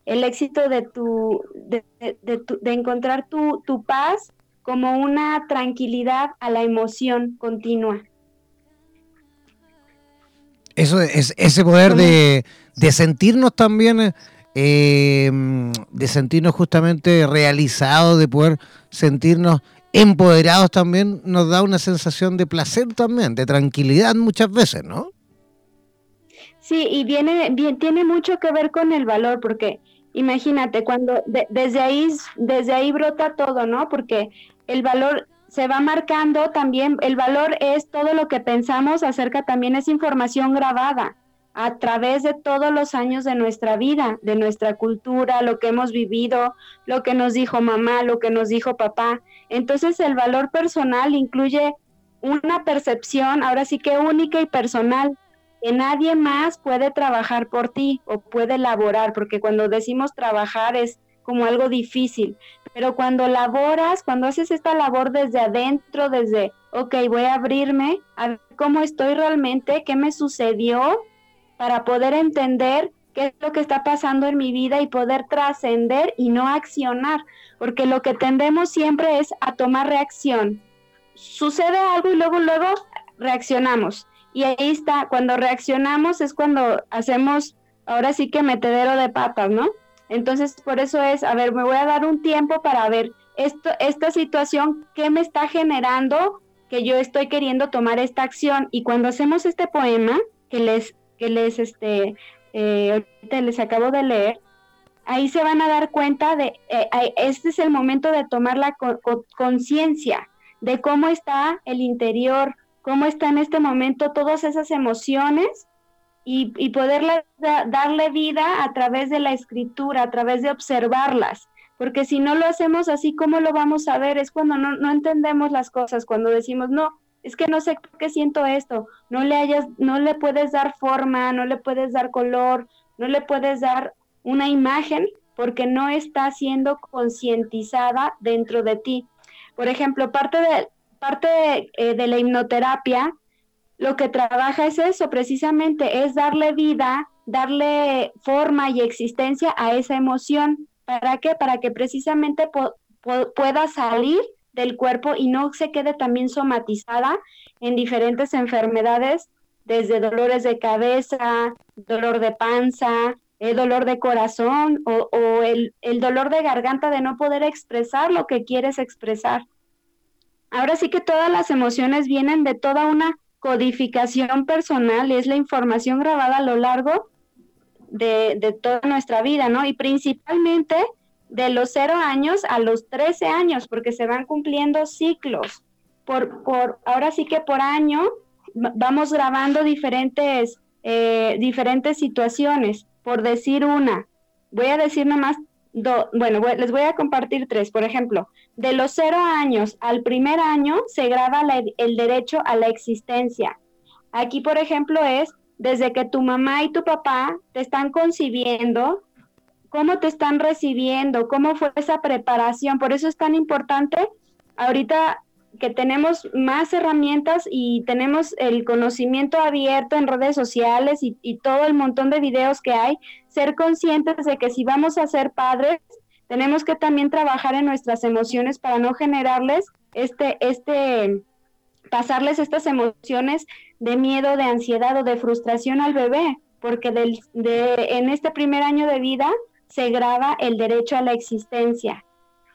el éxito de tu, de, de encontrar tu, tu paz como una tranquilidad a la emoción continua. Eso es ese poder de, sentirnos también, eh, de sentirnos justamente realizados, de poder sentirnos empoderados también, nos da una sensación de placer también, de tranquilidad muchas veces, ¿no? Sí, y viene, bien, tiene mucho que ver con el valor, porque imagínate, cuando desde ahí, desde ahí brota todo, ¿no? Porque el valor se va marcando también, el valor es todo lo que pensamos acerca también es información grabada a través de todos los años de nuestra vida, de nuestra cultura, lo que hemos vivido, lo que nos dijo mamá, lo que nos dijo papá. Entonces el valor personal incluye una percepción, ahora sí que única y personal, que nadie más puede trabajar por ti o puede elaborar, porque cuando decimos trabajar es como algo difícil, pero cuando laboras, cuando haces esta labor desde adentro, desde, ok, voy a abrirme a ver cómo estoy realmente, qué me sucedió, para poder entender qué es lo que está pasando en mi vida y poder trascender y no accionar, porque lo que tendemos siempre es a tomar reacción. Sucede algo y luego, luego reaccionamos. Y ahí está, cuando reaccionamos es cuando hacemos, ahora sí que metedero de patas, ¿no? Entonces, por eso es, a ver, me voy a dar un tiempo para ver esto, esta situación, qué me está generando que yo estoy queriendo tomar esta acción. Y cuando hacemos este poema, que les que les, este, eh, les acabo de leer, ahí se van a dar cuenta de, eh, este es el momento de tomar la conciencia de cómo está el interior, cómo está en este momento todas esas emociones y, y poderle darle vida a través de la escritura, a través de observarlas. Porque si no lo hacemos así, ¿cómo lo vamos a ver? Es cuando no, no entendemos las cosas, cuando decimos, no, es que no sé por qué siento esto, no le hayas, no le puedes dar forma, no le puedes dar color, no le puedes dar una imagen porque no está siendo concientizada dentro de ti. Por ejemplo, parte de, parte de, eh, de la hipnoterapia, lo que trabaja es eso, precisamente, es darle vida, darle forma y existencia a esa emoción. ¿Para qué? Para que precisamente pueda salir del cuerpo y no se quede también somatizada en diferentes enfermedades, desde dolores de cabeza, dolor de panza, el dolor de corazón o, el, el dolor de garganta de no poder expresar lo que quieres expresar. Ahora sí que todas las emociones vienen de toda una codificación personal, es la información grabada a lo largo de, de toda nuestra vida, ¿no? Y principalmente de los 0 años a los 13 años, porque se van cumpliendo ciclos. Por, por, ahora sí que por año vamos grabando diferentes, eh, diferentes situaciones. Por decir una, voy a decir nomás, do, bueno, les voy a compartir tres. Por ejemplo, de los 0 años al primer año se graba el derecho a la existencia. Aquí, por ejemplo, es desde que tu mamá y tu papá te están concibiendo, cómo te están recibiendo, cómo fue esa preparación. Por eso es tan importante ahorita que tenemos más herramientas y tenemos el conocimiento abierto en redes sociales y, todo el montón de videos que hay, ser conscientes de que si vamos a ser padres, tenemos que también trabajar en nuestras emociones para no generarles este, este, pasarles estas emociones de miedo, de ansiedad o de frustración al bebé, porque del, de, en este primer año de vida se graba el derecho a la existencia.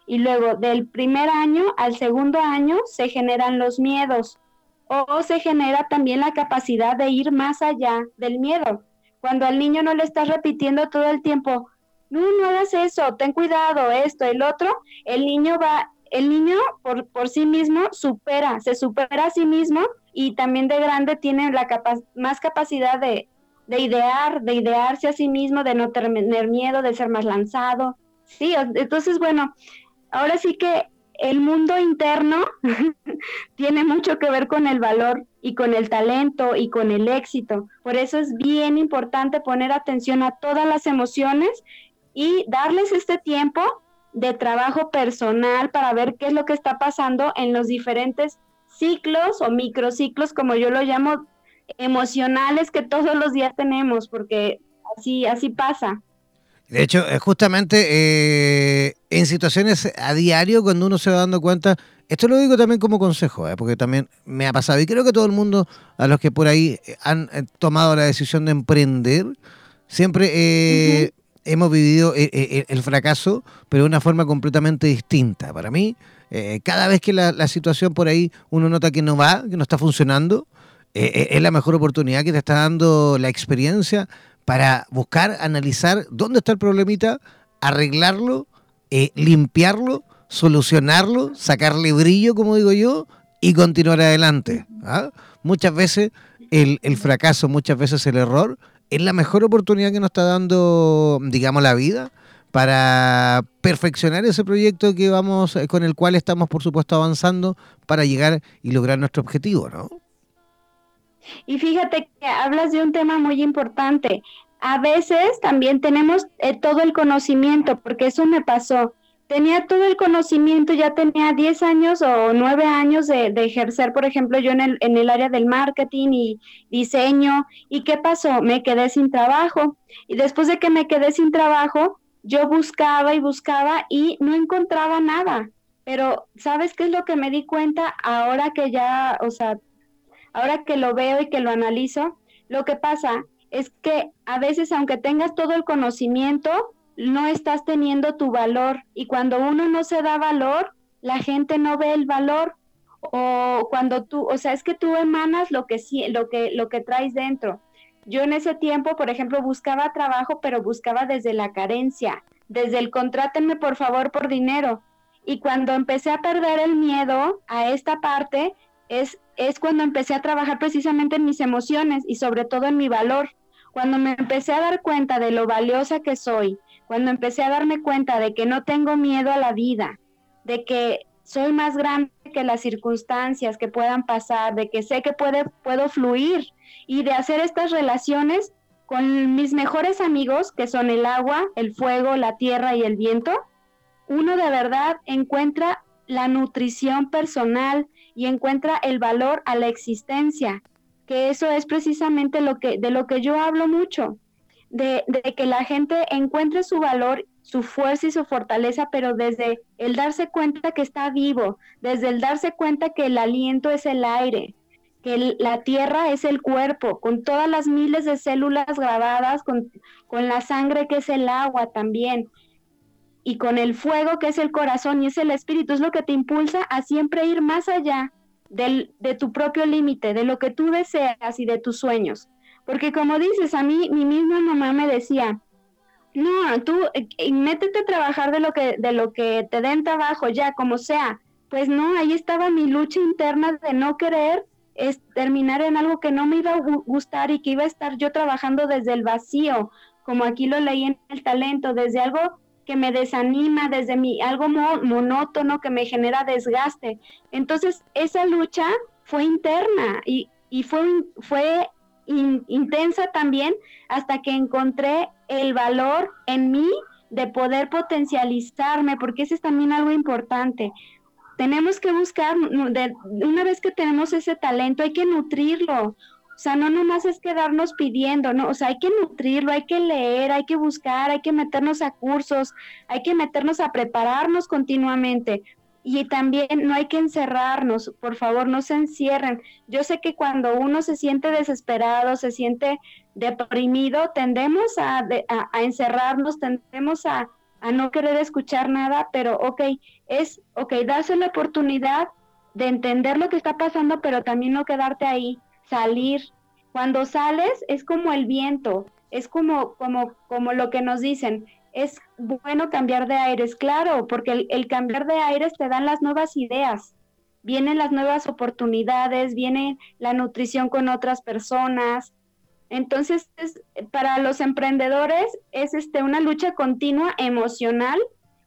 Y luego del primer año al segundo año se generan los miedos o se genera también la capacidad de ir más allá del miedo. Cuando al niño no le estás repitiendo todo el tiempo, no, no hagas eso, ten cuidado, esto, el otro, el niño va, el niño por, por sí mismo supera, se supera a sí mismo y también de grande tiene la más capacidad de, de idear, de idearse a sí mismo, de no tener miedo, de ser más lanzado. Sí, entonces, bueno, ahora sí que el mundo interno tiene mucho que ver con el valor y con el talento y con el éxito. Por eso es bien importante poner atención a todas las emociones y darles este tiempo de trabajo personal para ver qué es lo que está pasando en los diferentes ciclos o microciclos, como yo lo llamo, emocionales que todos los días tenemos, porque así, así pasa. De hecho, eh, justamente eh, en situaciones a diario, cuando uno se va dando cuenta, esto lo digo también como consejo, eh, porque también me ha pasado, y creo que todo el mundo, a los que por ahí han tomado la decisión de emprender, siempre hemos vivido el fracaso, pero de una forma completamente distinta. Para mí, cada vez que la, la situación por ahí uno nota que no va, que no está funcionando, eh, eh, es la mejor oportunidad que te está dando la experiencia para buscar, analizar dónde está el problemita, arreglarlo, eh, limpiarlo, solucionarlo, sacarle brillo, como digo yo, y continuar adelante. ¿ah? Muchas veces el, el, fracaso, muchas veces el error, es la mejor oportunidad que nos está dando, digamos, la vida para perfeccionar ese proyecto que vamos, con el cual estamos, por supuesto, avanzando para llegar y lograr nuestro objetivo, ¿no? Y fíjate que hablas de un tema muy importante. A veces también tenemos eh, todo el conocimiento, porque eso me pasó. Tenía todo el conocimiento, ya tenía 10 años o 9 años de, ejercer, por ejemplo, yo en el, en el área del marketing y diseño. ¿Y qué pasó? Me quedé sin trabajo. Y después de que me quedé sin trabajo, yo buscaba y buscaba y no encontraba nada. Pero, ¿sabes qué es lo que me di cuenta ahora que ya, o sea, ahora que lo veo y que lo analizo, lo que pasa es que a veces aunque tengas todo el conocimiento, no estás teniendo tu valor y cuando uno no se da valor, la gente no ve el valor o cuando tú, o sea, es que tú emanas lo que lo que lo que traes dentro. Yo en ese tiempo, por ejemplo, buscaba trabajo, pero buscaba desde la carencia, desde el contrátenme por favor por dinero. Y cuando empecé a perder el miedo a esta parte, es es cuando empecé a trabajar precisamente en mis emociones y sobre todo en mi valor. Cuando me empecé a dar cuenta de lo valiosa que soy, cuando empecé a darme cuenta de que no tengo miedo a la vida, de que soy más grande que las circunstancias que puedan pasar, de que sé que puede, puedo fluir y de hacer estas relaciones con mis mejores amigos, que son el agua, el fuego, la tierra y el viento, uno de verdad encuentra la nutrición personal, y encuentra el valor a la existencia, que eso es precisamente lo que, de lo que yo hablo mucho, de, de que la gente encuentre su valor, su fuerza y su fortaleza, pero desde el darse cuenta que está vivo, desde el darse cuenta que el aliento es el aire, que la tierra es el cuerpo, con todas las miles de células grabadas, con, con la sangre que es el agua también, y con el fuego que es el corazón y es el espíritu, es lo que te impulsa a siempre ir más allá del, de tu propio límite, de lo que tú deseas y de tus sueños. Porque como dices, a mí mi misma mamá me decía, no, tú eh, métete a trabajar de lo que, de lo que te den trabajo, ya, como sea. Pues no, ahí estaba mi lucha interna de no querer es terminar en algo que no me iba a gustar y que iba a estar yo trabajando desde el vacío, como aquí lo leí en el talento, desde algo que me desanima, desde mi algo monótono que me genera desgaste. Entonces, esa lucha fue interna y, y fue, fue intensa también hasta que encontré el valor en mí de poder potencializarme, porque ese es también algo importante. Tenemos que buscar, una vez que tenemos ese talento, hay que nutrirlo. O sea, no nomás es quedarnos pidiendo, ¿no? O sea, hay que nutrirlo, hay que leer, hay que buscar, hay que meternos a cursos, hay que meternos a prepararnos continuamente. Y también no hay que encerrarnos, por favor, no se encierren. Yo sé que cuando uno se siente desesperado, se siente deprimido, tendemos a, a, encerrarnos, tendemos a, a no querer escuchar nada, pero ok, es, ok, darse la oportunidad de entender lo que está pasando, pero también no quedarte ahí salir. Cuando sales es como el viento, es como, como, como lo que nos dicen, es bueno cambiar de aires, claro, porque el, cambiar de aires te dan las nuevas ideas, vienen las nuevas oportunidades, viene la nutrición con otras personas. Entonces, para los emprendedores es este, una lucha continua emocional.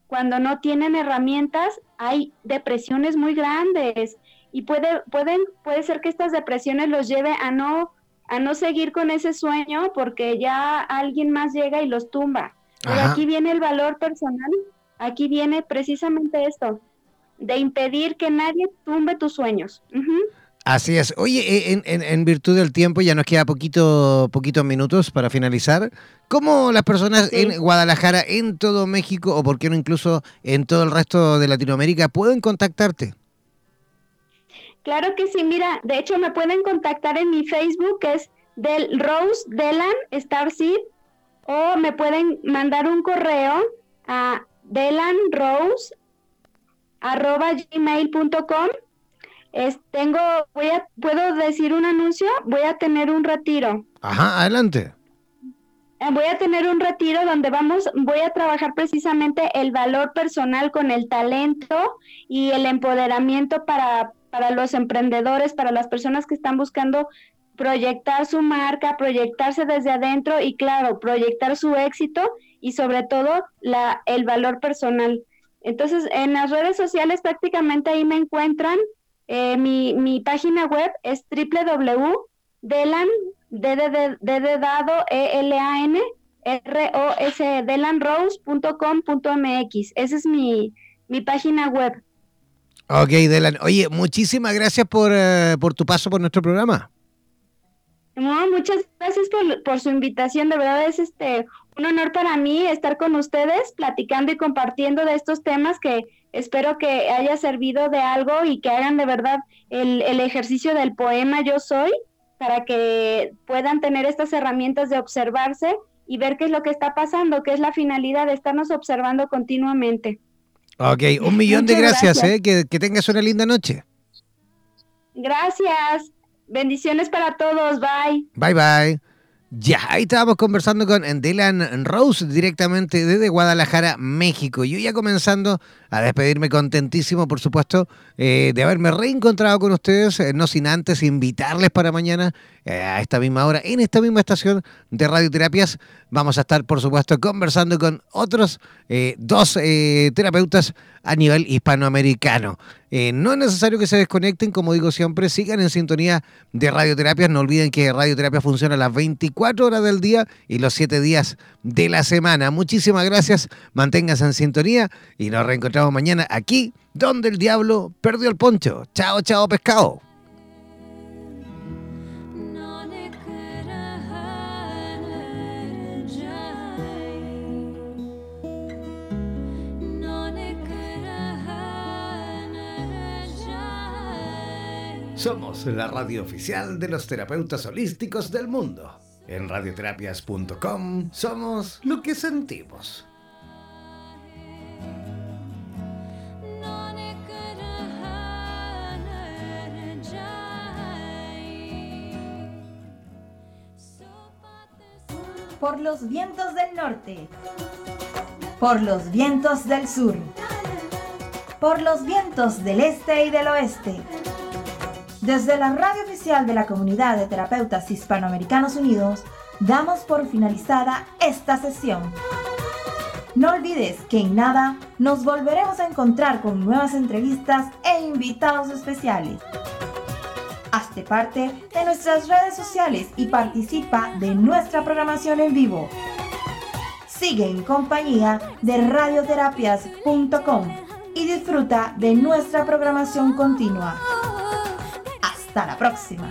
Cuando no tienen herramientas, hay depresiones muy grandes y puede, pueden, puede ser que estas depresiones los lleve a no, a no seguir con ese sueño porque ya alguien más llega y los tumba. Pero aquí viene el valor personal, aquí viene precisamente esto, de impedir que nadie tumbe tus sueños. Así es. Oye, eh, en, en, en, virtud del tiempo, ya nos queda poquito, poquitos minutos para finalizar. ¿Cómo las personas en Guadalajara, en todo México, o por qué no incluso en todo el resto de Latinoamérica, pueden contactarte? Claro que sí, mira, de hecho me pueden contactar en mi Facebook, que es del Rose Delan Starseed, o me pueden mandar un correo a delanrose@gmail.com. Es, tengo, voy a, puedo decir un anuncio, voy a tener un retiro. Ajá, adelante. eh, voy a tener un retiro donde vamos, voy a trabajar precisamente el valor personal con el talento y el empoderamiento para, para los emprendedores, para las personas que están buscando proyectar su marca, proyectarse desde adentro y claro, proyectar su éxito y sobre todo la, el valor personal. Entonces, en las redes sociales prácticamente ahí me encuentran. Eh, mi, mi, página web es www.delan, dado, e l a n r o s delanrose.com.mx. Esa es mi, mi página web. Ok, Delan. Oye, muchísimas gracias por, uh, por tu paso por nuestro programa. No, muchas gracias por, por, su invitación. De verdad es este un honor para mí estar con ustedes platicando y compartiendo de estos temas que espero que haya servido de algo y que hagan de verdad el, el ejercicio del poema Yo Soy para que puedan tener estas herramientas de observarse y ver qué es lo que está pasando, qué es la finalidad de estarnos observando continuamente. Ok, un millón de gracias, gracias. Eh, que, que tengas una linda noche. Gracias. Bendiciones para todos. Bye. Bye, bye. Ya, ahí estábamos conversando con Dylan Rose directamente desde Guadalajara, México. Yo ya comenzando a despedirme contentísimo, por supuesto, eh, de haberme reencontrado con ustedes, eh, no sin antes invitarles para mañana eh, a esta misma hora, en esta misma estación de radioterapias. Vamos a estar, por supuesto, conversando con otros dos terapeutas a nivel hispanoamericano. no es necesario que se desconecten, como digo siempre, sigan en sintonía de radioterapias. No olviden que radioterapia funciona las 24 horas del día y los 7 días de la semana. Muchísimas gracias, manténganse en sintonía y nos reencontramos mañana aquí, donde el diablo perdió el poncho. Chao, chao, pescado. Somos la radio oficial de los terapeutas holísticos del mundo. En radioterapias.com somos lo que sentimos. Por los vientos del norte. Por los vientos del sur. Por los vientos del este y del oeste desde la radio oficial de la Comunidad de Terapeutas Hispanoamericanos Unidos, damos por finalizada esta sesión. No olvides que en nada nos volveremos a encontrar con nuevas entrevistas e invitados especiales. Hazte parte de nuestras redes sociales y participa de nuestra programación en vivo. Sigue en compañía de radioterapias.com y disfruta de nuestra programación continua. Hasta la próxima.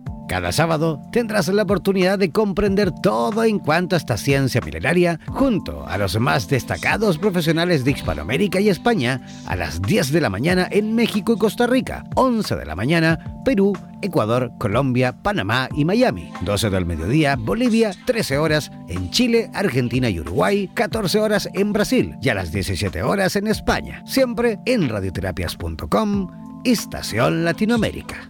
Cada sábado tendrás la oportunidad de comprender todo en cuanto a esta ciencia milenaria junto a los más destacados profesionales de Hispanoamérica y España a las 10 de la mañana en México y Costa Rica, 11 de la mañana Perú, Ecuador, Colombia, Panamá y Miami, 12 del mediodía Bolivia, 13 horas en Chile, Argentina y Uruguay, 14 horas en Brasil y a las 17 horas en España, siempre en radioterapias.com, Estación Latinoamérica.